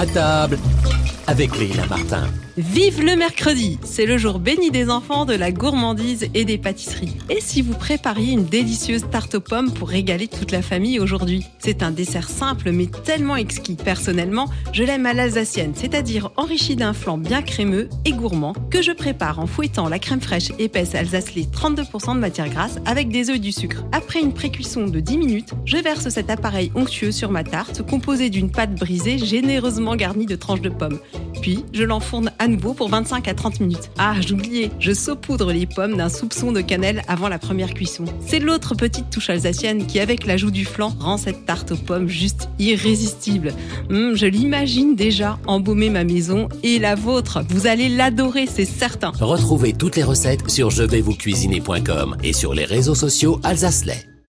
À table avec Léla Martin. Vive le mercredi C'est le jour béni des enfants, de la gourmandise et des pâtisseries. Et si vous prépariez une délicieuse tarte aux pommes pour régaler toute la famille aujourd'hui? C'est un dessert simple mais tellement exquis. Personnellement, je l'aime à l'alsacienne, c'est-à-dire enrichi d'un flan bien crémeux et gourmand que je prépare en fouettant la crème fraîche épaisse alsacelée 32% de matière grasse avec des œufs et du sucre. Après une précuisson de 10 minutes, je verse cet appareil onctueux sur ma tarte composée d'une pâte brisée généreusement garnie de tranches de pommes. Puis, je l'enfourne à nouveau pour 25 à 30 minutes. Ah, j'oubliais, je saupoudre les pommes d'un soupçon de cannelle avant la première cuisson. C'est l'autre petite touche alsacienne qui, avec l'ajout du flan, rend cette tarte aux pommes juste irrésistible. Hum, je l'imagine déjà embaumer ma maison et la vôtre. Vous allez l'adorer, c'est certain. Retrouvez toutes les recettes sur je vais vous cuisiner.com et sur les réseaux sociaux Alsacelais.